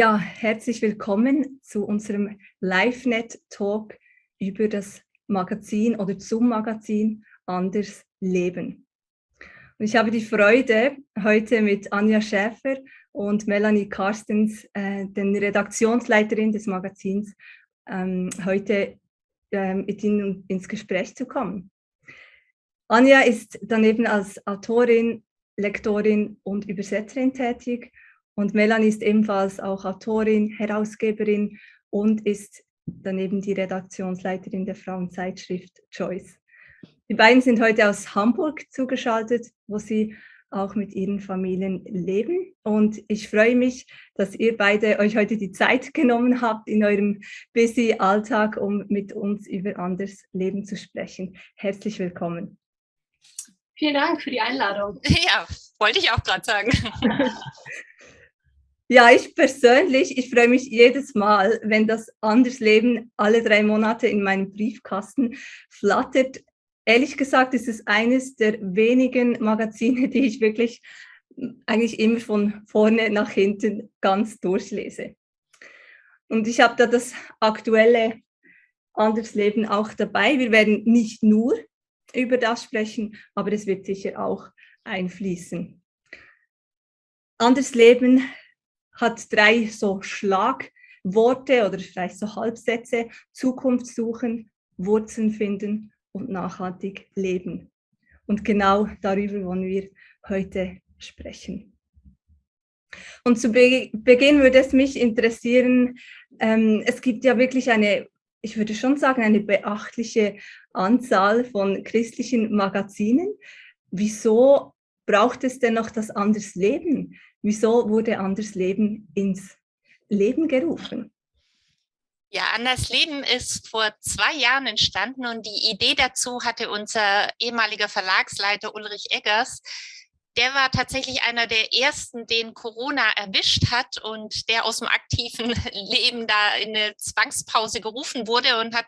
Ja, herzlich willkommen zu unserem LiveNet-Talk über das Magazin oder zum Magazin Anders Leben. Und ich habe die Freude, heute mit Anja Schäfer und Melanie Carstens, äh, den Redaktionsleiterin des Magazins, ähm, heute äh, mit Ihnen ins Gespräch zu kommen. Anja ist daneben als Autorin, Lektorin und Übersetzerin tätig und Melanie ist ebenfalls auch Autorin, Herausgeberin und ist daneben die Redaktionsleiterin der Frauenzeitschrift Choice. Die beiden sind heute aus Hamburg zugeschaltet, wo sie auch mit ihren Familien leben. Und ich freue mich, dass ihr beide euch heute die Zeit genommen habt in eurem busy Alltag, um mit uns über anders Leben zu sprechen. Herzlich willkommen. Vielen Dank für die Einladung. Ja, wollte ich auch gerade sagen. Ja, ich persönlich, ich freue mich jedes Mal, wenn das Andersleben alle drei Monate in meinem Briefkasten flattert. Ehrlich gesagt ist es eines der wenigen Magazine, die ich wirklich eigentlich immer von vorne nach hinten ganz durchlese. Und ich habe da das aktuelle Andersleben auch dabei. Wir werden nicht nur über das sprechen, aber es wird sicher auch einfließen. Andersleben hat drei so Schlagworte oder vielleicht so Halbsätze. Zukunft suchen, Wurzeln finden und nachhaltig leben. Und genau darüber wollen wir heute sprechen. Und zu Be Beginn würde es mich interessieren, ähm, es gibt ja wirklich eine, ich würde schon sagen, eine beachtliche Anzahl von christlichen Magazinen. Wieso braucht es denn noch das Anders Leben? Wieso wurde Anders Leben ins Leben gerufen? Ja, Anders Leben ist vor zwei Jahren entstanden und die Idee dazu hatte unser ehemaliger Verlagsleiter Ulrich Eggers. Der war tatsächlich einer der ersten, den Corona erwischt hat und der aus dem aktiven Leben da in eine Zwangspause gerufen wurde und hat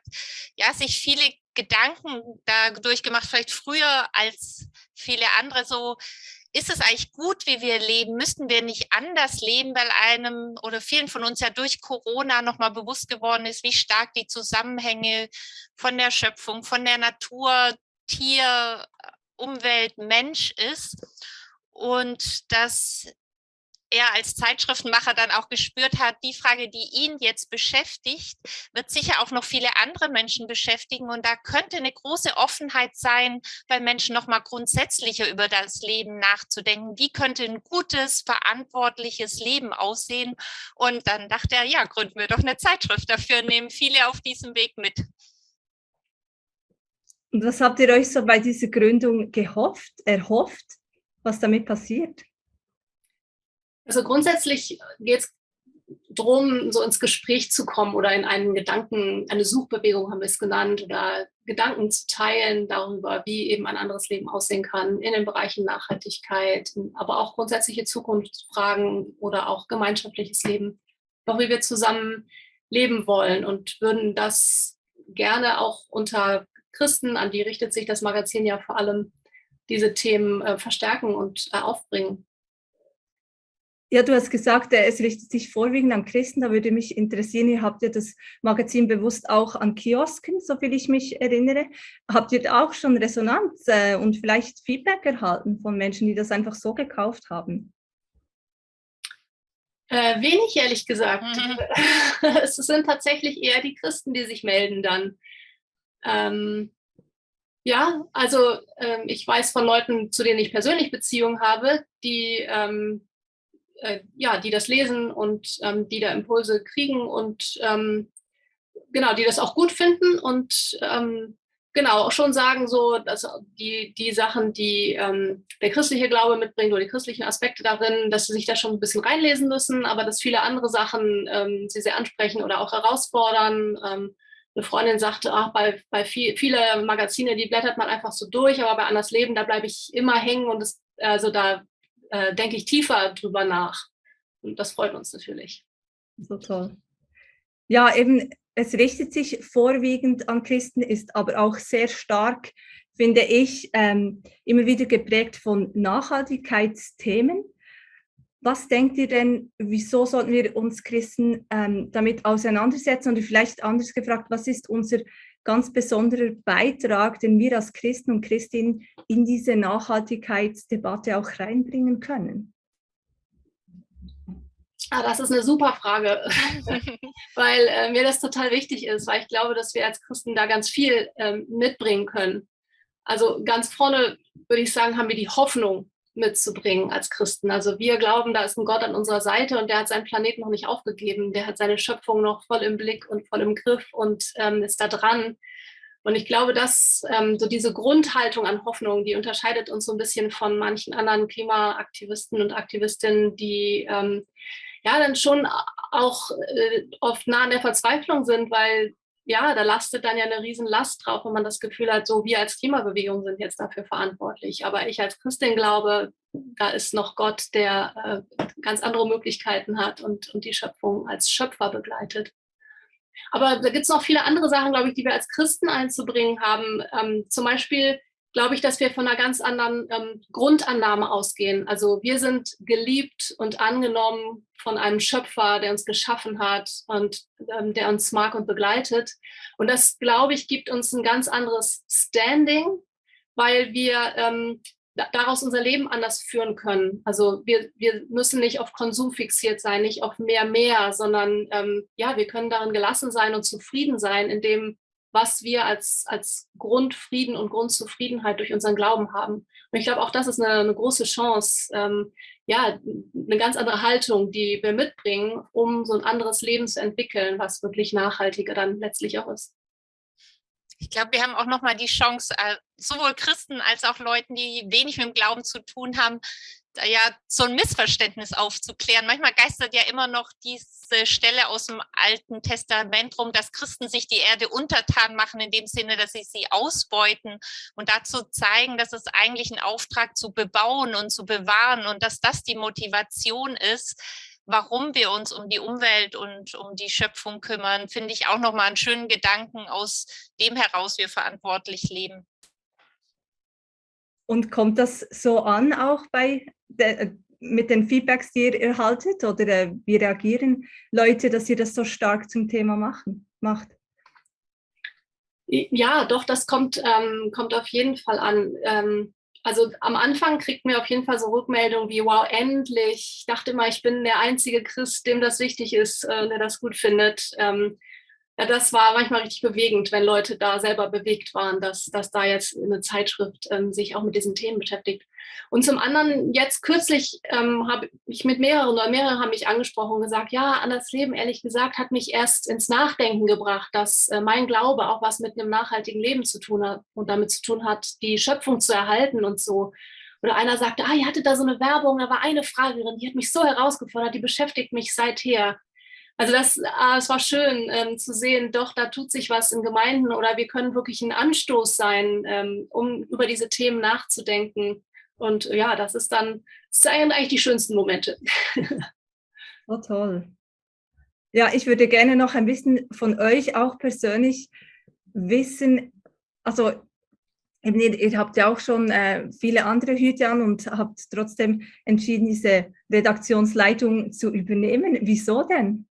ja sich viele Gedanken da durchgemacht, vielleicht früher als viele andere so ist es eigentlich gut, wie wir leben? Müssten wir nicht anders leben, weil einem oder vielen von uns ja durch Corona nochmal bewusst geworden ist, wie stark die Zusammenhänge von der Schöpfung, von der Natur, Tier, Umwelt, Mensch ist. Und dass er als Zeitschriftenmacher dann auch gespürt hat, die Frage, die ihn jetzt beschäftigt, wird sicher auch noch viele andere Menschen beschäftigen. Und da könnte eine große Offenheit sein, bei Menschen nochmal grundsätzlicher über das Leben nachzudenken. Wie könnte ein gutes, verantwortliches Leben aussehen? Und dann dachte er, ja, gründen wir doch eine Zeitschrift dafür, nehmen viele auf diesem Weg mit. Und was habt ihr euch so bei dieser Gründung gehofft, erhofft, was damit passiert? Also grundsätzlich geht es darum, so ins Gespräch zu kommen oder in einen Gedanken, eine Suchbewegung haben wir es genannt, oder Gedanken zu teilen darüber, wie eben ein anderes Leben aussehen kann in den Bereichen Nachhaltigkeit, aber auch grundsätzliche Zukunftsfragen oder auch gemeinschaftliches Leben, auch wie wir zusammen leben wollen und würden das gerne auch unter Christen, an die richtet sich das Magazin ja vor allem, diese Themen äh, verstärken und äh, aufbringen. Ja, du hast gesagt, es richtet sich vorwiegend an Christen. Da würde mich interessieren, ihr habt ja das Magazin bewusst auch an Kiosken, soviel ich mich erinnere. Habt ihr auch schon Resonanz äh, und vielleicht Feedback erhalten von Menschen, die das einfach so gekauft haben? Äh, wenig, ehrlich gesagt. Mhm. es sind tatsächlich eher die Christen, die sich melden dann. Ähm, ja, also ähm, ich weiß von Leuten, zu denen ich persönlich Beziehungen habe, die ähm, äh, ja, die das lesen und ähm, die da Impulse kriegen und ähm, genau, die das auch gut finden und ähm, genau auch schon sagen, so, dass die, die Sachen, die ähm, der christliche Glaube mitbringt oder die christlichen Aspekte darin, dass sie sich da schon ein bisschen reinlesen müssen, aber dass viele andere Sachen ähm, sie sehr ansprechen oder auch herausfordern. Ähm, eine Freundin sagte, ach, bei, bei viel, viele Magazine, die blättert man einfach so durch, aber bei Anders Leben, da bleibe ich immer hängen und es, also da äh, denke ich tiefer drüber nach. Und das freut uns natürlich. So toll. Ja, eben, es richtet sich vorwiegend an Christen, ist aber auch sehr stark, finde ich, ähm, immer wieder geprägt von Nachhaltigkeitsthemen. was denkt ihr denn, wieso sollten wir uns Christen ähm, damit auseinandersetzen? Und vielleicht anders gefragt, was ist unser ganz besonderer Beitrag, den wir als Christen und Christinnen in diese Nachhaltigkeitsdebatte auch reinbringen können? Ah, das ist eine super Frage, weil äh, mir das total wichtig ist, weil ich glaube, dass wir als Christen da ganz viel ähm, mitbringen können. Also ganz vorne würde ich sagen, haben wir die Hoffnung, mitzubringen als Christen. Also wir glauben, da ist ein Gott an unserer Seite und der hat seinen Planeten noch nicht aufgegeben. Der hat seine Schöpfung noch voll im Blick und voll im Griff und ähm, ist da dran. Und ich glaube, dass ähm, so diese Grundhaltung an Hoffnung, die unterscheidet uns so ein bisschen von manchen anderen Klimaaktivisten und Aktivistinnen, die ähm, ja dann schon auch äh, oft nah an der Verzweiflung sind, weil ja, da lastet dann ja eine Riesenlast drauf, wenn man das Gefühl hat, so wir als Klimabewegung sind jetzt dafür verantwortlich. Aber ich als Christin glaube, da ist noch Gott, der äh, ganz andere Möglichkeiten hat und, und die Schöpfung als Schöpfer begleitet. Aber da gibt es noch viele andere Sachen, glaube ich, die wir als Christen einzubringen haben. Ähm, zum Beispiel glaube ich, dass wir von einer ganz anderen ähm, Grundannahme ausgehen. Also wir sind geliebt und angenommen von einem Schöpfer, der uns geschaffen hat und ähm, der uns mag und begleitet. Und das, glaube ich, gibt uns ein ganz anderes Standing, weil wir ähm, daraus unser Leben anders führen können. Also wir, wir müssen nicht auf Konsum fixiert sein, nicht auf mehr, mehr, sondern ähm, ja, wir können darin gelassen sein und zufrieden sein, indem was wir als, als Grundfrieden und Grundzufriedenheit durch unseren Glauben haben. Und ich glaube, auch das ist eine, eine große Chance, ähm, ja, eine ganz andere Haltung, die wir mitbringen, um so ein anderes Leben zu entwickeln, was wirklich nachhaltiger dann letztlich auch ist. Ich glaube, wir haben auch nochmal die Chance, äh, sowohl Christen als auch Leuten, die wenig mit dem Glauben zu tun haben, ja so ein Missverständnis aufzuklären. Manchmal geistert ja immer noch diese Stelle aus dem Alten Testament rum, dass Christen sich die Erde untertan machen, in dem Sinne, dass sie sie ausbeuten und dazu zeigen, dass es eigentlich ein Auftrag zu bebauen und zu bewahren und dass das die Motivation ist, warum wir uns um die Umwelt und um die Schöpfung kümmern, finde ich auch nochmal einen schönen Gedanken, aus dem heraus wir verantwortlich leben. Und kommt das so an auch bei de, mit den Feedbacks, die ihr erhaltet? Oder äh, wie reagieren Leute, dass ihr das so stark zum Thema machen, macht? Ja, doch, das kommt, ähm, kommt auf jeden Fall an. Ähm, also am Anfang kriegt mir auf jeden Fall so Rückmeldungen wie, wow, endlich. Ich dachte immer, ich bin der einzige Christ, dem das wichtig ist, äh, der das gut findet. Ähm, ja, das war manchmal richtig bewegend, wenn Leute da selber bewegt waren, dass, dass da jetzt eine Zeitschrift ähm, sich auch mit diesen Themen beschäftigt. Und zum anderen, jetzt kürzlich ähm, habe ich mit mehreren oder mehrere haben mich angesprochen und gesagt, ja, an das Leben, ehrlich gesagt, hat mich erst ins Nachdenken gebracht, dass äh, mein Glaube auch was mit einem nachhaltigen Leben zu tun hat und damit zu tun hat, die Schöpfung zu erhalten und so. Oder einer sagte, ah, ihr hattet da so eine Werbung, da war eine Frage drin, die hat mich so herausgefordert, die beschäftigt mich seither. Also das, ah, es war schön ähm, zu sehen, doch, da tut sich was in Gemeinden oder wir können wirklich ein Anstoß sein, ähm, um über diese Themen nachzudenken. Und ja, das ist dann, das eigentlich die schönsten Momente. Oh, toll. Ja, ich würde gerne noch ein bisschen von euch auch persönlich wissen, also ihr, ihr, habt ja auch schon äh, viele andere Hüte an und habt trotzdem entschieden, diese Redaktionsleitung zu übernehmen. Wieso denn?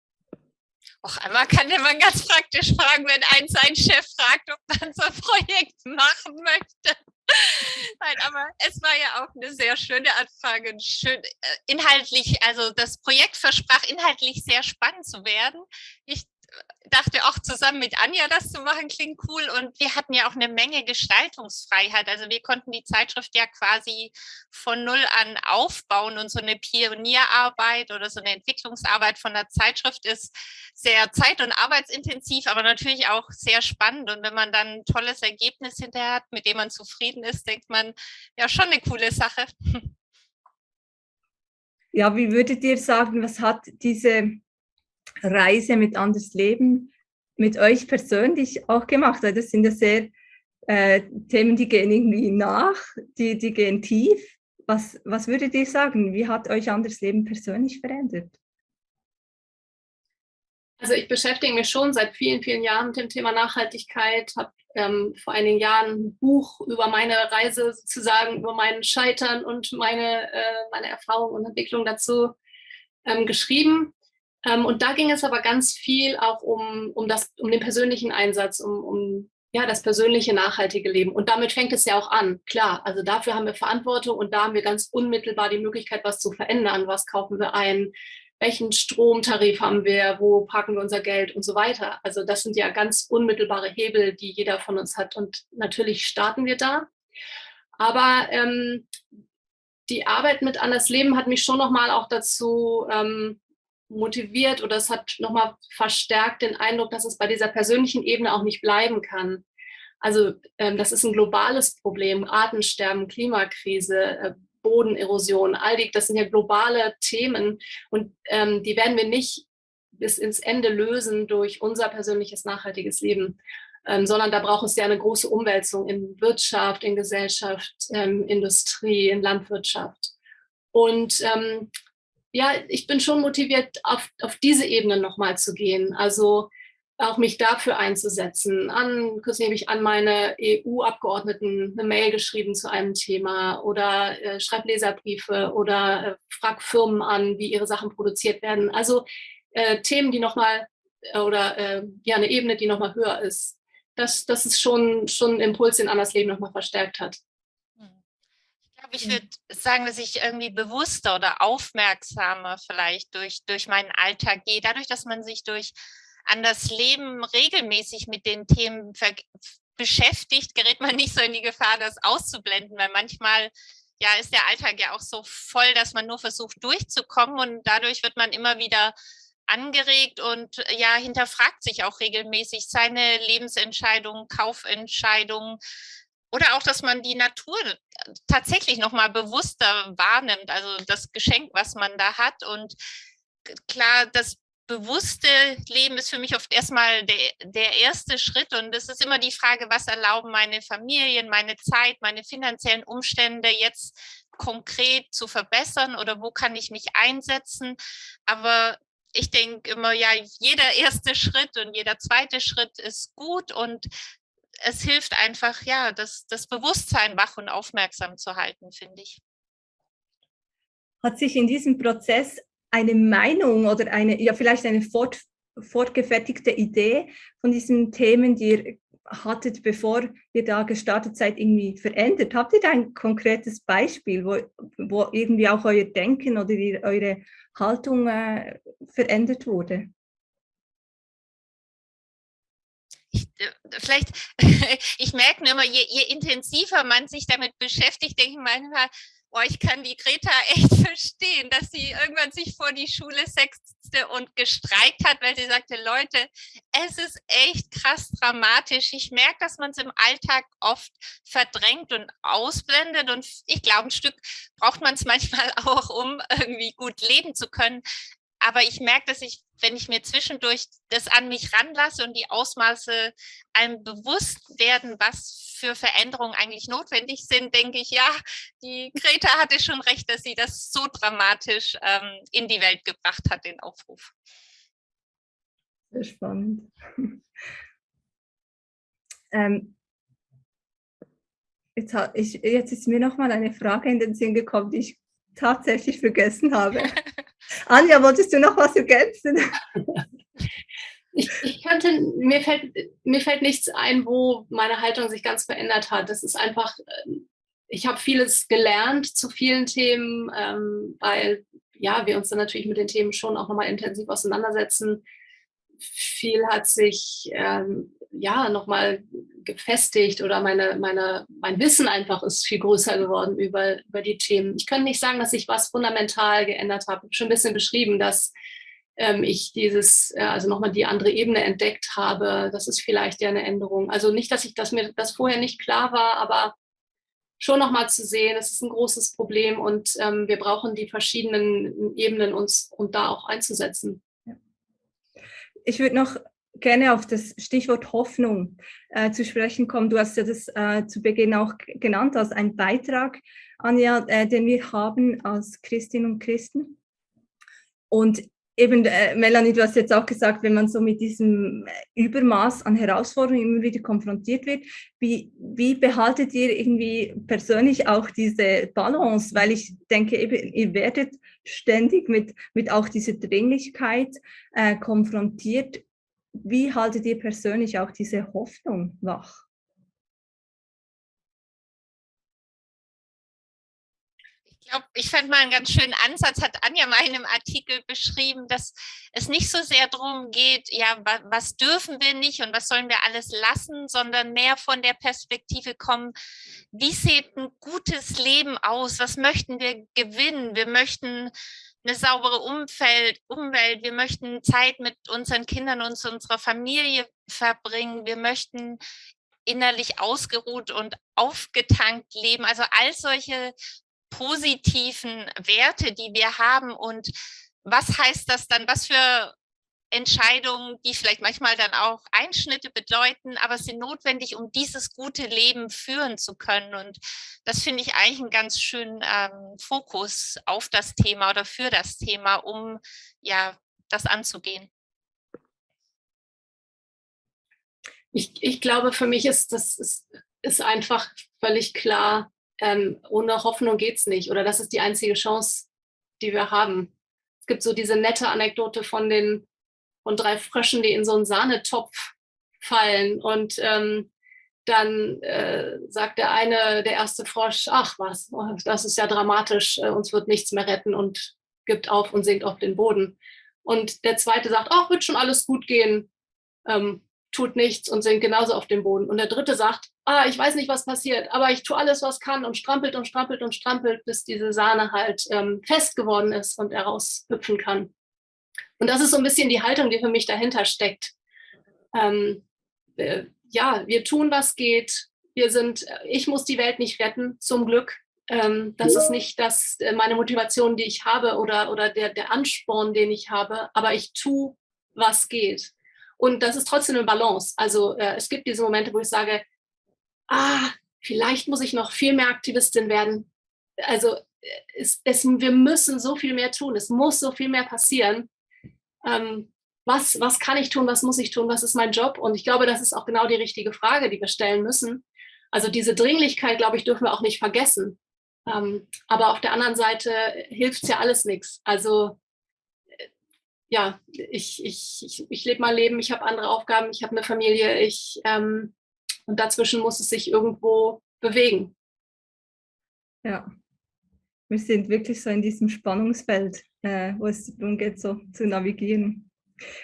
Auch einmal kann man ganz praktisch fragen, wenn ein sein Chef fragt, ob man so ein Projekt machen möchte. Nein, aber es war ja auch eine sehr schöne Anfrage. Schön, äh, inhaltlich, also das Projekt versprach inhaltlich sehr spannend zu werden. Ich dachte auch zusammen mit Anja das zu machen, klingt cool. Und wir hatten ja auch eine Menge Gestaltungsfreiheit. Also wir konnten die Zeitschrift ja quasi von null an aufbauen und so eine Pionierarbeit oder so eine Entwicklungsarbeit von der Zeitschrift ist sehr zeit- und arbeitsintensiv, aber natürlich auch sehr spannend. Und wenn man dann ein tolles Ergebnis hinterher hat, mit dem man zufrieden ist, denkt man, ja, schon eine coole Sache. Ja, wie würdet ihr sagen, was hat diese Reise mit Anders Leben mit euch persönlich auch gemacht? Das sind ja sehr äh, Themen, die gehen irgendwie nach, die, die gehen tief. Was, was würdet ihr sagen? Wie hat euch Anders Leben persönlich verändert? Also ich beschäftige mich schon seit vielen, vielen Jahren mit dem Thema Nachhaltigkeit, habe ähm, vor einigen Jahren ein Buch über meine Reise sozusagen, über mein Scheitern und meine, äh, meine Erfahrung und Entwicklung dazu ähm, geschrieben. Ähm, und da ging es aber ganz viel auch um, um, das, um den persönlichen Einsatz, um, um ja, das persönliche, nachhaltige Leben. Und damit fängt es ja auch an. Klar, also dafür haben wir Verantwortung und da haben wir ganz unmittelbar die Möglichkeit, was zu verändern. Was kaufen wir ein? Welchen Stromtarif haben wir? Wo parken wir unser Geld und so weiter? Also das sind ja ganz unmittelbare Hebel, die jeder von uns hat. Und natürlich starten wir da. Aber ähm, die Arbeit mit Anders Leben hat mich schon nochmal auch dazu ähm, motiviert oder es hat nochmal verstärkt den Eindruck, dass es bei dieser persönlichen Ebene auch nicht bleiben kann. Also ähm, das ist ein globales Problem, Artensterben, Klimakrise, äh, Bodenerosion, all die, das sind ja globale Themen und ähm, die werden wir nicht bis ins Ende lösen durch unser persönliches nachhaltiges Leben, ähm, sondern da braucht es ja eine große Umwälzung in Wirtschaft, in Gesellschaft, ähm, Industrie, in Landwirtschaft. Und ähm, ja, ich bin schon motiviert, auf, auf diese Ebene nochmal zu gehen. Also auch mich dafür einzusetzen. An, kürzlich habe ich an meine EU-Abgeordneten eine Mail geschrieben zu einem Thema oder äh, schreibe Leserbriefe oder äh, frag Firmen an, wie ihre Sachen produziert werden. Also äh, Themen, die nochmal äh, oder äh, ja, eine Ebene, die nochmal höher ist. Das, das ist schon, schon ein Impuls, den Anders Leben nochmal verstärkt hat glaube, ich würde sagen, dass ich irgendwie bewusster oder aufmerksamer vielleicht durch, durch meinen Alltag gehe, dadurch, dass man sich durch an das Leben regelmäßig mit den Themen beschäftigt, gerät man nicht so in die Gefahr, das auszublenden, weil manchmal ja ist der Alltag ja auch so voll, dass man nur versucht durchzukommen und dadurch wird man immer wieder angeregt und ja hinterfragt sich auch regelmäßig seine Lebensentscheidungen, Kaufentscheidungen, oder auch, dass man die Natur tatsächlich noch mal bewusster wahrnimmt, also das Geschenk, was man da hat. Und klar, das bewusste Leben ist für mich oft erstmal der, der erste Schritt. Und es ist immer die Frage, was erlauben meine Familien, meine Zeit, meine finanziellen Umstände jetzt konkret zu verbessern oder wo kann ich mich einsetzen. Aber ich denke immer, ja, jeder erste Schritt und jeder zweite Schritt ist gut und es hilft einfach, ja, das, das Bewusstsein wach und aufmerksam zu halten, finde ich. Hat sich in diesem Prozess eine Meinung oder eine, ja, vielleicht eine fort, fortgefertigte Idee von diesen Themen, die ihr hattet, bevor ihr da gestartet seid, irgendwie verändert? Habt ihr da ein konkretes Beispiel, wo, wo irgendwie auch euer Denken oder eure Haltung äh, verändert wurde? Vielleicht, ich merke nur immer, je, je, intensiver man sich damit beschäftigt, denke ich manchmal, oh, ich kann die Greta echt verstehen, dass sie irgendwann sich vor die Schule sechste und gestreikt hat, weil sie sagte, Leute, es ist echt krass dramatisch. Ich merke, dass man es im Alltag oft verdrängt und ausblendet und ich glaube, ein Stück braucht man es manchmal auch, um irgendwie gut leben zu können aber ich merke, dass ich, wenn ich mir zwischendurch das an mich ranlasse und die Ausmaße einem bewusst werden, was für Veränderungen eigentlich notwendig sind, denke ich, ja, die Greta hatte schon recht, dass sie das so dramatisch ähm, in die Welt gebracht hat, den Aufruf. Sehr spannend. ähm, jetzt, ich, jetzt ist mir noch mal eine Frage in den Sinn gekommen, die ich tatsächlich vergessen habe. Anja, wolltest du noch was ergänzen? Ich, ich könnte, mir fällt, mir fällt nichts ein, wo meine Haltung sich ganz verändert hat. Das ist einfach, ähm, ich habe vieles gelernt zu vielen Themen, ähm, weil ja, wir uns dann natürlich mit den Themen schon auch nochmal intensiv auseinandersetzen. Viel hat sich ähm, ja nochmal gefestigt oder meine, meine, mein Wissen einfach ist viel größer geworden über, über die Themen. Ich kann nicht sagen, dass ich was fundamental geändert habe. Ich habe schon ein bisschen beschrieben, dass ähm, ich dieses, äh, also nochmal die andere Ebene entdeckt habe. Das ist vielleicht ja eine Änderung. Also nicht, dass ich dass mir das vorher nicht klar war, aber schon nochmal zu sehen, es ist ein großes Problem und ähm, wir brauchen die verschiedenen Ebenen uns und da auch einzusetzen. Ich würde noch gerne auf das Stichwort Hoffnung äh, zu sprechen kommen. Du hast ja das äh, zu Beginn auch genannt als ein Beitrag, Anja, äh, den wir haben als Christinnen und Christen. Und eben, äh, Melanie, du hast jetzt auch gesagt, wenn man so mit diesem Übermaß an Herausforderungen immer wieder konfrontiert wird, wie, wie behaltet ihr irgendwie persönlich auch diese Balance? Weil ich denke, eben, ihr werdet ständig mit, mit auch dieser Dringlichkeit äh, konfrontiert. Wie haltet ihr persönlich auch diese Hoffnung wach? glaube, ich fand mal einen ganz schönen Ansatz, hat Anja mal in einem Artikel beschrieben, dass es nicht so sehr darum geht, ja, was dürfen wir nicht und was sollen wir alles lassen, sondern mehr von der Perspektive kommen, wie sieht ein gutes Leben aus? Was möchten wir gewinnen? Wir möchten eine saubere Umfeld, Umwelt, wir möchten Zeit mit unseren Kindern und unserer Familie verbringen, wir möchten innerlich ausgeruht und aufgetankt leben. Also all solche positiven Werte, die wir haben. Und was heißt das dann, was für Entscheidungen, die vielleicht manchmal dann auch Einschnitte bedeuten, aber sind notwendig, um dieses gute Leben führen zu können. Und das finde ich eigentlich einen ganz schönen ähm, Fokus auf das Thema oder für das Thema, um ja das anzugehen. Ich, ich glaube, für mich ist das ist, ist einfach völlig klar, ähm, ohne Hoffnung geht es nicht oder das ist die einzige Chance, die wir haben. Es gibt so diese nette Anekdote von den von drei Fröschen, die in so einen Sahnetopf fallen und ähm, dann äh, sagt der eine, der erste Frosch, ach was, das ist ja dramatisch, äh, uns wird nichts mehr retten und gibt auf und sinkt auf den Boden. Und der zweite sagt, ach, wird schon alles gut gehen. Ähm, tut nichts und sinkt genauso auf dem Boden. Und der dritte sagt, ah, ich weiß nicht, was passiert, aber ich tue alles, was kann und strampelt und strampelt und strampelt, bis diese Sahne halt ähm, fest geworden ist und er raushüpfen kann. Und das ist so ein bisschen die Haltung, die für mich dahinter steckt. Ähm, äh, ja, wir tun, was geht. Wir sind, ich muss die Welt nicht retten, zum Glück. Ähm, das ist nicht das, äh, meine Motivation, die ich habe oder, oder der, der Ansporn, den ich habe, aber ich tue, was geht. Und das ist trotzdem eine Balance. Also äh, es gibt diese Momente, wo ich sage, ah, vielleicht muss ich noch viel mehr Aktivistin werden. Also äh, es, es, wir müssen so viel mehr tun. Es muss so viel mehr passieren. Ähm, was, was kann ich tun? Was muss ich tun? Was ist mein Job? Und ich glaube, das ist auch genau die richtige Frage, die wir stellen müssen. Also diese Dringlichkeit, glaube ich, dürfen wir auch nicht vergessen. Ähm, aber auf der anderen Seite hilft es ja alles nichts. Also ja, ich, ich, ich, ich lebe mein Leben, ich habe andere Aufgaben, ich habe eine Familie, ich, ähm, und dazwischen muss es sich irgendwo bewegen. Ja, wir sind wirklich so in diesem Spannungsfeld, äh, wo es darum geht, so zu navigieren.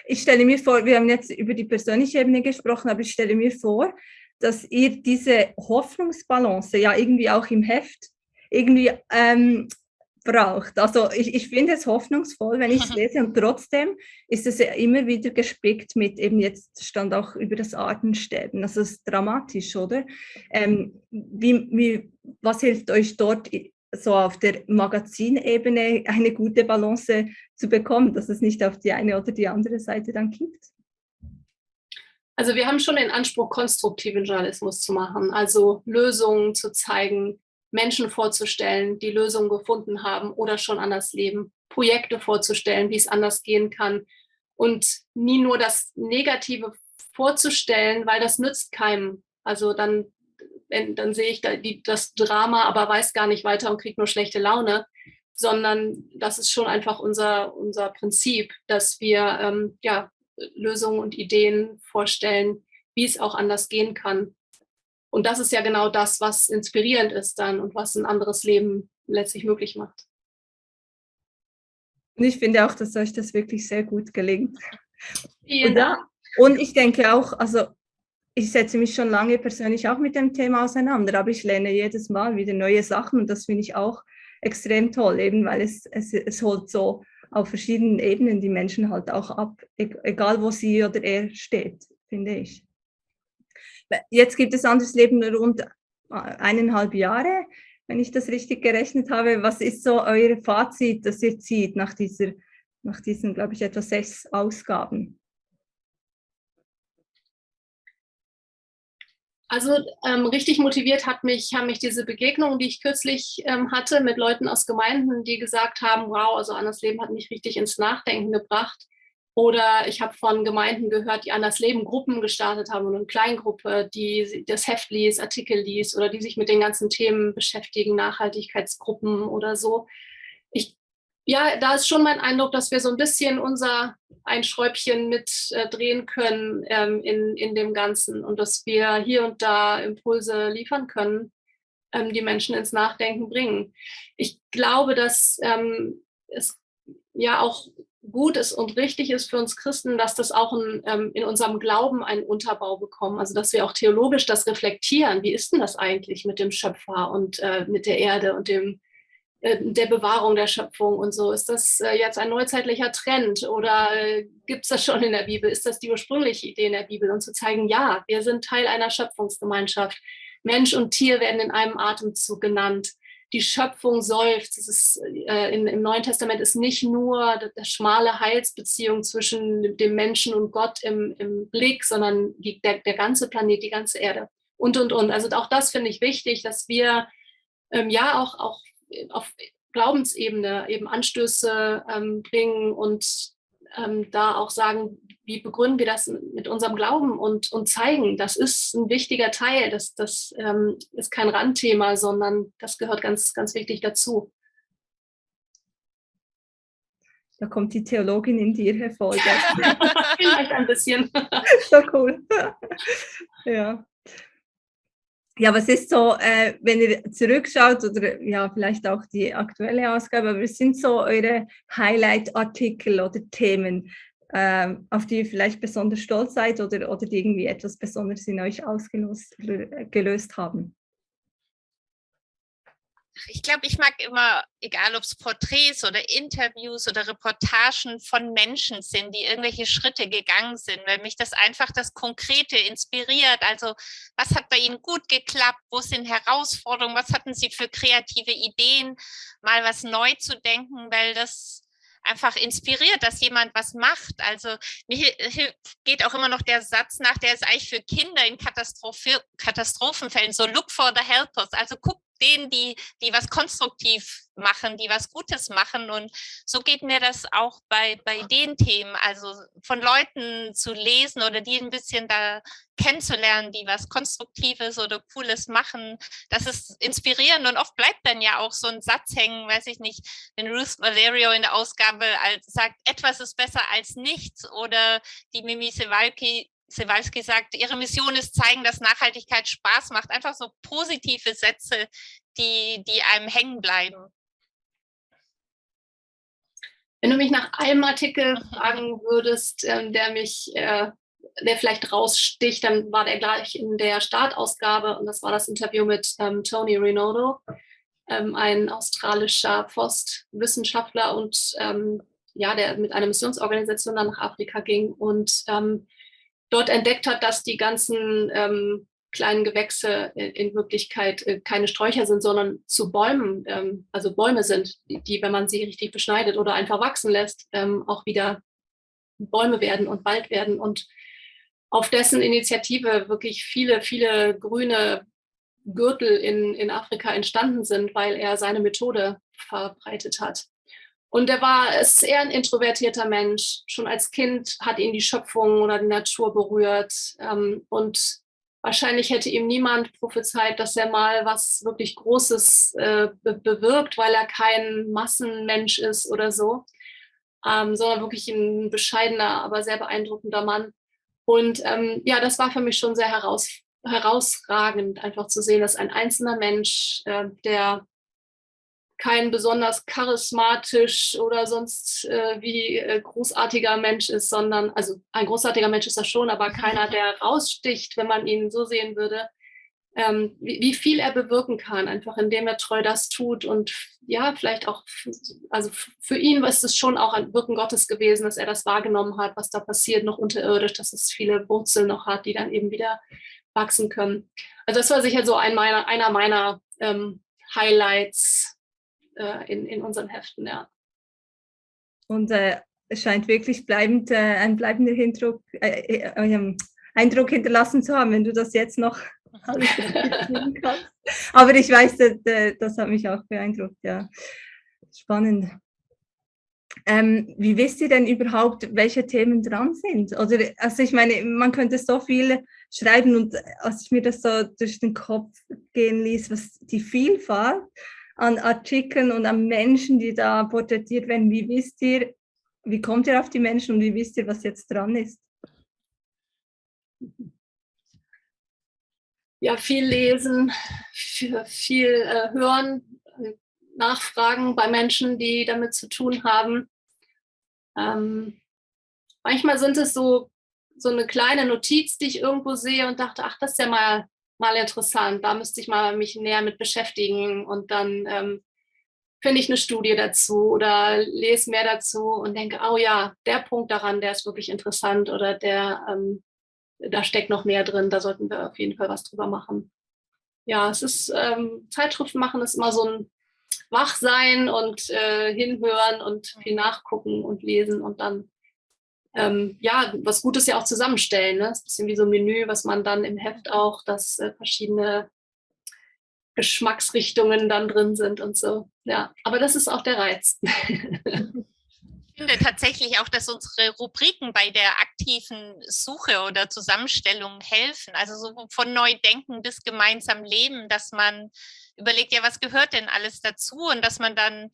Ich stelle mir vor, wir haben jetzt über die persönliche Ebene gesprochen, aber ich stelle mir vor, dass ihr diese Hoffnungsbalance ja irgendwie auch im Heft irgendwie ähm, braucht. Also ich, ich finde es hoffnungsvoll, wenn ich es lese und trotzdem ist es ja immer wieder gespickt mit, eben jetzt stand auch über das Artensterben. Das ist dramatisch, oder? Ähm, wie, wie, was hilft euch dort so auf der Magazinebene eine gute Balance zu bekommen, dass es nicht auf die eine oder die andere Seite dann kippt? Also wir haben schon den Anspruch, konstruktiven Journalismus zu machen, also Lösungen zu zeigen, Menschen vorzustellen, die Lösungen gefunden haben oder schon anders leben, Projekte vorzustellen, wie es anders gehen kann und nie nur das Negative vorzustellen, weil das nützt keinem. Also dann, dann sehe ich da die, das Drama, aber weiß gar nicht weiter und kriege nur schlechte Laune, sondern das ist schon einfach unser, unser Prinzip, dass wir ähm, ja, Lösungen und Ideen vorstellen, wie es auch anders gehen kann. Und das ist ja genau das, was inspirierend ist dann und was ein anderes Leben letztlich möglich macht. Und ich finde auch, dass euch das wirklich sehr gut gelingt. Vielen Dank. Und ich denke auch, also ich setze mich schon lange persönlich auch mit dem Thema auseinander, aber ich lerne jedes Mal wieder neue Sachen und das finde ich auch extrem toll, eben weil es, es, es holt so auf verschiedenen Ebenen die Menschen halt auch ab, e-, egal wo sie oder er steht, finde ich. Jetzt gibt es anderes Leben rund eineinhalb Jahre, wenn ich das richtig gerechnet habe. Was ist so euer Fazit, das ihr zieht nach, dieser, nach diesen, glaube ich, etwa sechs Ausgaben? Also ähm, richtig motiviert hat mich, haben mich diese Begegnungen, die ich kürzlich ähm, hatte mit Leuten aus Gemeinden, die gesagt haben, wow, also Anders Leben hat mich richtig ins Nachdenken gebracht. Oder ich habe von Gemeinden gehört, die Anders Leben Gruppen gestartet haben und eine Kleingruppe, die das Heft liest, Artikel liest oder die sich mit den ganzen Themen beschäftigen, Nachhaltigkeitsgruppen oder so. Ja, da ist schon mein Eindruck, dass wir so ein bisschen unser ein Schräubchen mit äh, drehen können ähm, in, in dem Ganzen und dass wir hier und da Impulse liefern können, ähm, die Menschen ins Nachdenken bringen. Ich glaube, dass ähm, es ja auch gut ist und richtig ist für uns Christen, dass das auch in, ähm, in unserem Glauben einen Unterbau bekommen. Also dass wir auch theologisch das reflektieren. Wie ist denn das eigentlich mit dem Schöpfer und äh, mit der Erde und dem, der Bewahrung der Schöpfung und so? Ist das äh, jetzt ein neuzeitlicher Trend oder äh, gibt es das schon in der Bibel? Ist das die ursprüngliche Idee in der Bibel? Und zu zeigen, ja, wir sind Teil einer Schöpfungsgemeinschaft. Mensch und Tier werden in einem Atemzug genannt die Schöpfung seufzt. Es ist, äh, in, Im Neuen Testament ist nicht nur die schmale Heilsbeziehung zwischen dem Menschen und Gott im, im Blick, sondern die, der, der ganze Planet, die ganze Erde und, und, und. Also auch das finde ich wichtig, dass wir ähm, ja auch, auch auf Glaubensebene eben Anstöße ähm, bringen und ähm, da auch sagen, wie begründen wir das mit unserem Glauben und, und zeigen, das ist ein wichtiger Teil, das, das ähm, ist kein Randthema, sondern das gehört ganz, ganz wichtig dazu. Da kommt die Theologin in dir hervor. Vielleicht ein bisschen. so cool. ja. Ja, was ist so, äh, wenn ihr zurückschaut oder ja, vielleicht auch die aktuelle Ausgabe, aber was sind so eure Highlight-Artikel oder Themen, äh, auf die ihr vielleicht besonders stolz seid oder, oder die irgendwie etwas Besonderes in euch ausgelöst haben? Ich glaube, ich mag immer, egal ob es Porträts oder Interviews oder Reportagen von Menschen sind, die irgendwelche Schritte gegangen sind, weil mich das einfach das Konkrete inspiriert. Also was hat bei Ihnen gut geklappt? Wo sind Herausforderungen? Was hatten Sie für kreative Ideen, mal was neu zu denken, weil das einfach inspiriert, dass jemand was macht. Also mir geht auch immer noch der Satz nach, der ist eigentlich für Kinder in Katastrophenfällen so look for the helpers. Also guck denen, die, die was konstruktiv machen, die was Gutes machen. Und so geht mir das auch bei, bei den Themen, also von Leuten zu lesen oder die ein bisschen da kennenzulernen, die was Konstruktives oder Cooles machen. Das ist inspirierend und oft bleibt dann ja auch so ein Satz hängen, weiß ich nicht, wenn Ruth Valerio in der Ausgabe sagt, etwas ist besser als nichts oder die Mimi Sewalki Sewalski sagt, ihre Mission ist zeigen, dass Nachhaltigkeit Spaß macht. Einfach so positive Sätze, die, die einem hängen bleiben. Wenn du mich nach einem Artikel mhm. fragen würdest, äh, der mich, äh, der vielleicht raussticht, dann war der gleich in der Startausgabe und das war das Interview mit ähm, Tony Rinaldo, ähm, ein australischer Forstwissenschaftler und ähm, ja, der mit einer Missionsorganisation dann nach Afrika ging und ähm, dort entdeckt hat, dass die ganzen ähm, kleinen Gewächse in Wirklichkeit äh, keine Sträucher sind, sondern zu Bäumen, ähm, also Bäume sind, die, die, wenn man sie richtig beschneidet oder einfach wachsen lässt, ähm, auch wieder Bäume werden und Wald werden und auf dessen Initiative wirklich viele, viele grüne Gürtel in, in Afrika entstanden sind, weil er seine Methode verbreitet hat. Und er war, ist eher ein introvertierter Mensch. Schon als Kind hat ihn die Schöpfung oder die Natur berührt. Ähm, und wahrscheinlich hätte ihm niemand prophezeit, dass er mal was wirklich Großes äh, be bewirkt, weil er kein Massenmensch ist oder so, ähm, sondern wirklich ein bescheidener, aber sehr beeindruckender Mann. Und ähm, ja, das war für mich schon sehr heraus herausragend, einfach zu sehen, dass ein einzelner Mensch, äh, der kein besonders charismatisch oder sonst äh, wie äh, großartiger Mensch ist, sondern, also ein großartiger Mensch ist er schon, aber keiner, der raussticht, wenn man ihn so sehen würde, ähm, wie, wie, viel er bewirken kann, einfach indem er treu das tut und ja, vielleicht auch, also für ihn ist es schon auch ein Wirken Gottes gewesen, dass er das wahrgenommen hat, was da passiert, noch unterirdisch, dass es viele Wurzeln noch hat, die dann eben wieder wachsen können. Also das war sicher so ein meiner, einer meiner ähm, Highlights äh, in, in unseren Heften, ja. Und äh, es scheint wirklich bleibend, äh, ein bleibender Eindruck, äh, äh, Eindruck hinterlassen zu haben, wenn du das jetzt noch Aber ich weiß, das, das hat mich auch beeindruckt, ja. Spannend. Ähm, wie wisst ihr denn überhaupt, welche Themen dran sind? Oder, also ich meine, man könnte so viel schreiben und als ich mir das so durch den Kopf gehen ließ, was die Vielfalt an Artikeln und an Menschen, die da porträtiert werden, wie wisst ihr, wie kommt ihr auf die Menschen und wie wisst ihr, was jetzt dran ist? Ja, viel lesen, viel äh, hören, nachfragen bei Menschen, die damit zu tun haben. Ähm, manchmal sind es so, so eine kleine Notiz, die ich irgendwo sehe und dachte, ach, das ist ja mal, mal interessant, da müsste ich mal mich näher mit beschäftigen und dann ähm, finde ich eine Studie dazu oder lese mehr dazu und denke, oh ja, der Punkt daran, der ist wirklich interessant oder der, ähm, da steckt noch mehr drin, da sollten wir auf jeden Fall was drüber machen. Ja, es ist, ähm, Zeitschriften machen ist immer so ein wach sein und äh, hinhören und viel nachgucken und lesen und dann ähm, ja, was Gutes ja auch zusammenstellen. Ne? Das ist ein bisschen wie so ein Menü, was man dann im Heft auch, dass äh, verschiedene Geschmacksrichtungen dann drin sind und so. Ja, aber das ist auch der Reiz. Ich finde tatsächlich auch, dass unsere Rubriken bei der aktiven Suche oder Zusammenstellung helfen. Also so von Neudenken bis gemeinsam Leben, dass man überlegt, ja, was gehört denn alles dazu? Und dass man dann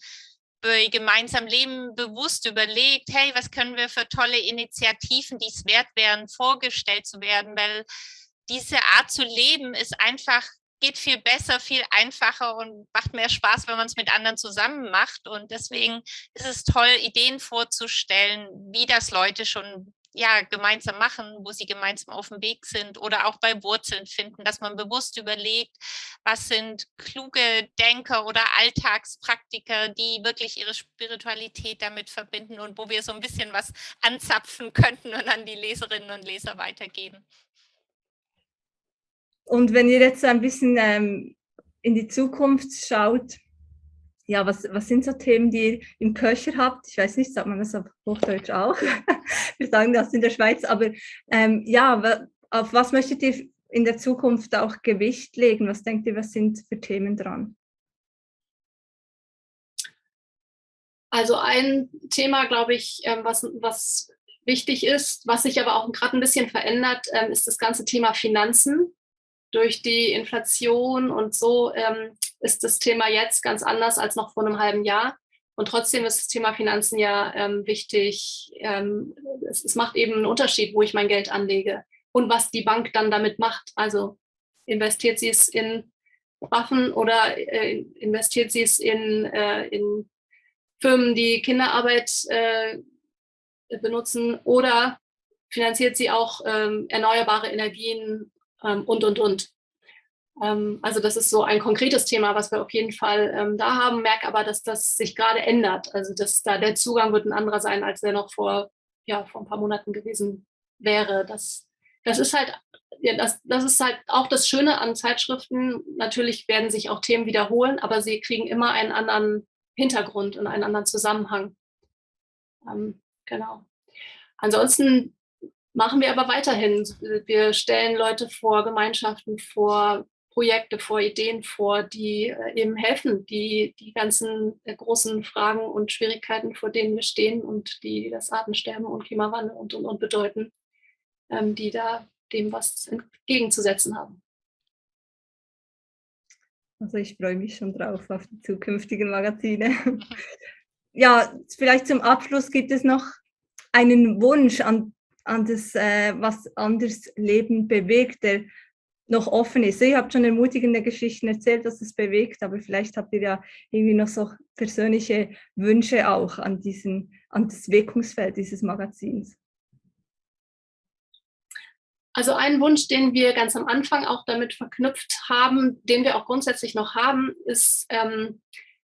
bei gemeinsam Leben bewusst überlegt, hey, was können wir für tolle Initiativen, die es wert wären, vorgestellt zu werden, weil diese Art zu leben ist einfach geht viel besser, viel einfacher und macht mehr Spaß, wenn man es mit anderen zusammen macht. Und deswegen ist es toll, Ideen vorzustellen, wie das Leute schon ja, gemeinsam machen, wo sie gemeinsam auf dem Weg sind oder auch bei Wurzeln finden, dass man bewusst überlegt, was sind kluge Denker oder Alltagspraktiker, die wirklich ihre Spiritualität damit verbinden und wo wir so ein bisschen was anzapfen könnten und an die Leserinnen und Leser weitergeben. Und wenn ihr jetzt ein bisschen ähm, in die Zukunft schaut, ja, was, was sind so Themen, die ihr im Köcher habt? Ich weiß nicht, sagt man das auf Hochdeutsch auch? Wir sagen das in der Schweiz, aber ähm, ja, auf was möchtet ihr in der Zukunft auch Gewicht legen? Was denkt ihr, was sind für Themen dran? Also ein Thema, glaube ich, ähm, was, was wichtig ist, was sich aber auch gerade ein bisschen verändert, ähm, ist das ganze Thema Finanzen durch die Inflation und so ähm, ist das Thema jetzt ganz anders als noch vor einem halben Jahr. Und trotzdem ist das Thema Finanzen ja ähm, wichtig. Ähm, es, es, macht eben einen Unterschied, wo ich mein Geld anlege und was die Bank dann damit macht. Also investiert sie es in Waffen oder äh, investiert sie es in, äh, in Firmen, die Kinderarbeit äh, benutzen oder finanziert sie auch ähm, erneuerbare Energien ähm, und, und, und. Ähm, also das ist so ein konkretes Thema, was wir auf jeden Fall ähm, da haben, merke aber, dass das sich gerade ändert. Also dass da der Zugang wird ein anderer sein, als der noch vor, ja, vor ein paar Monaten gewesen wäre. Das, das ist halt ja, das, das ist halt auch das Schöne an Zeitschriften. Natürlich werden sich auch Themen wiederholen, aber sie kriegen immer einen anderen Hintergrund und einen anderen Zusammenhang. Ähm, genau. Ansonsten machen wir aber weiterhin. Wir stellen Leute vor, Gemeinschaften vor, Projekte vor, Ideen vor, die äh, eben helfen, die die ganzen äh, großen Fragen und Schwierigkeiten, vor denen wir stehen und die das Artensterben und Klimawandel und, und, und bedeuten, ähm, die da dem was entgegenzusetzen haben. Also ich freue mich schon drauf auf die zukünftigen Magazine. Ja, vielleicht zum Abschluss gibt es noch einen Wunsch an an das, äh, was anders Leben bewegt, der noch offen ist. Ihr habt schon ermutigende Geschichten erzählt, dass es bewegt, aber vielleicht habt ihr ja irgendwie noch so persönliche Wünsche auch an, diesen, an das Wirkungsfeld dieses Magazins. Also ein Wunsch, den wir ganz am Anfang auch damit verknüpft haben, den wir auch grundsätzlich noch haben, ist, ähm,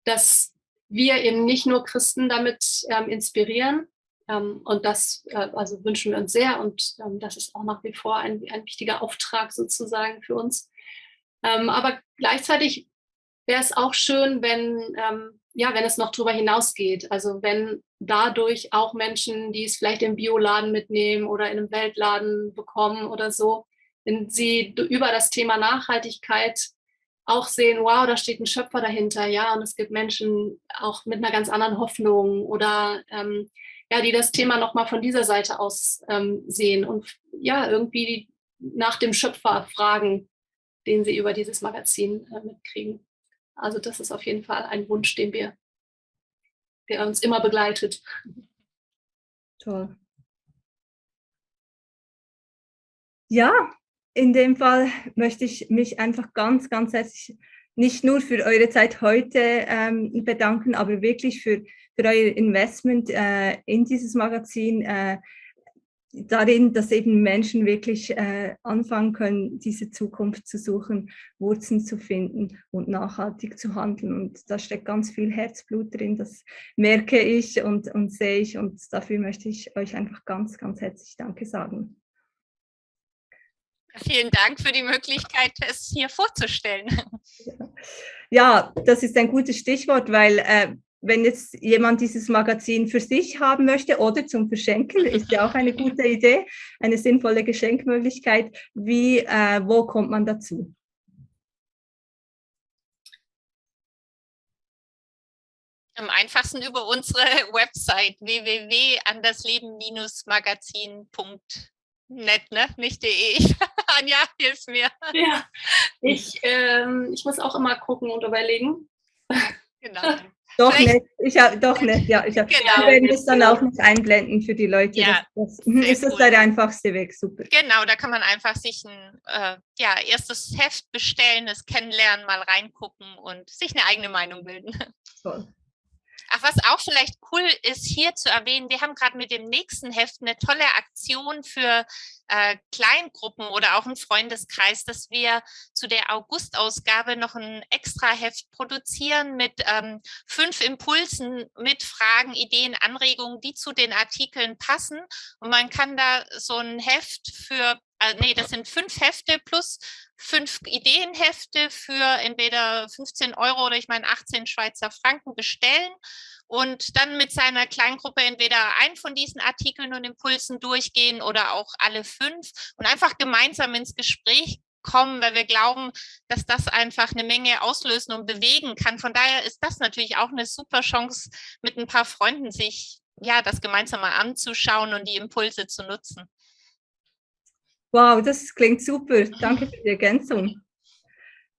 dass wir eben nicht nur Christen damit ähm, inspirieren, und das äh, also wünschen wir uns sehr und ähm, das ist auch nach wie vor ein, ein wichtiger Auftrag sozusagen für uns. Ähm, aber gleichzeitig wäre es auch schön, wenn, ja, wenn es noch darüber hinausgeht. Also wenn dadurch auch Menschen, die es vielleicht im Bioladen mitnehmen oder in einem Weltladen bekommen oder so, wenn sie über das Thema Nachhaltigkeit auch sehen, wow, da steht ein Schöpfer dahinter, ja, und es gibt Menschen auch mit einer ganz anderen Hoffnung oder ähm, ja, die das Thema nochmal von dieser Seite aus ähm, sehen und ja, irgendwie nach dem Schöpfer fragen, den sie über dieses Magazin äh, mitkriegen. Also das ist auf jeden Fall ein Wunsch, den wir, der uns immer begleitet. Toll. Ja, in dem Fall möchte ich mich einfach ganz, ganz herzlich nicht nur für eure Zeit heute ähm, bedanken, aber wirklich für, für euer Investment äh, in dieses Magazin, äh, darin, dass eben Menschen wirklich äh, anfangen können, diese Zukunft zu suchen, Wurzeln zu finden und nachhaltig zu handeln. Und da steckt ganz viel Herzblut drin, das merke ich und, und sehe ich. Und dafür möchte ich euch einfach ganz, ganz herzlich Danke sagen. Vielen Dank für die Möglichkeit, es hier vorzustellen. Ja, das ist ein gutes Stichwort, weil äh, wenn jetzt jemand dieses Magazin für sich haben möchte oder zum Verschenken, ist ja auch eine gute Idee, eine sinnvolle Geschenkmöglichkeit. Wie, äh, wo kommt man dazu? Am einfachsten über unsere Website www.andersleben-magazin.net, ne? Nicht de. Anja, hilf mir. Ja, ich, ähm, ich muss auch immer gucken und überlegen. Genau. Doch nicht, ich habe doch nicht, ja. Ich hab, genau. Wir werden das dann auch noch einblenden für die Leute. Ja, das, das ist das der einfachste Weg, super. Genau, da kann man einfach sich ein äh, ja, erstes Heft bestellen, es kennenlernen, mal reingucken und sich eine eigene Meinung bilden. Toll. Ach, was auch vielleicht cool ist, hier zu erwähnen, wir haben gerade mit dem nächsten Heft eine tolle Aktion für äh, Kleingruppen oder auch einen Freundeskreis, dass wir zu der August-Ausgabe noch ein extra Heft produzieren mit ähm, fünf Impulsen, mit Fragen, Ideen, Anregungen, die zu den Artikeln passen. Und man kann da so ein Heft für äh, nee, das sind fünf Hefte plus fünf Ideenhefte für entweder 15 Euro oder ich meine 18 Schweizer Franken bestellen und dann mit seiner Kleingruppe entweder einen von diesen Artikeln und Impulsen durchgehen oder auch alle fünf und einfach gemeinsam ins Gespräch kommen, weil wir glauben, dass das einfach eine Menge auslösen und bewegen kann. Von daher ist das natürlich auch eine super Chance, mit ein paar Freunden sich ja das gemeinsam mal anzuschauen und die Impulse zu nutzen. Wow, das klingt super. Danke für die Ergänzung.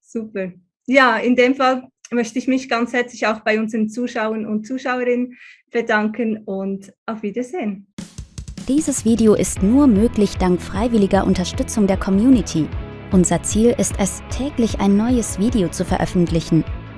Super. Ja, in dem Fall möchte ich mich ganz herzlich auch bei unseren Zuschauern und Zuschauerinnen bedanken und auf Wiedersehen. Dieses Video ist nur möglich dank freiwilliger Unterstützung der Community. Unser Ziel ist es, täglich ein neues Video zu veröffentlichen.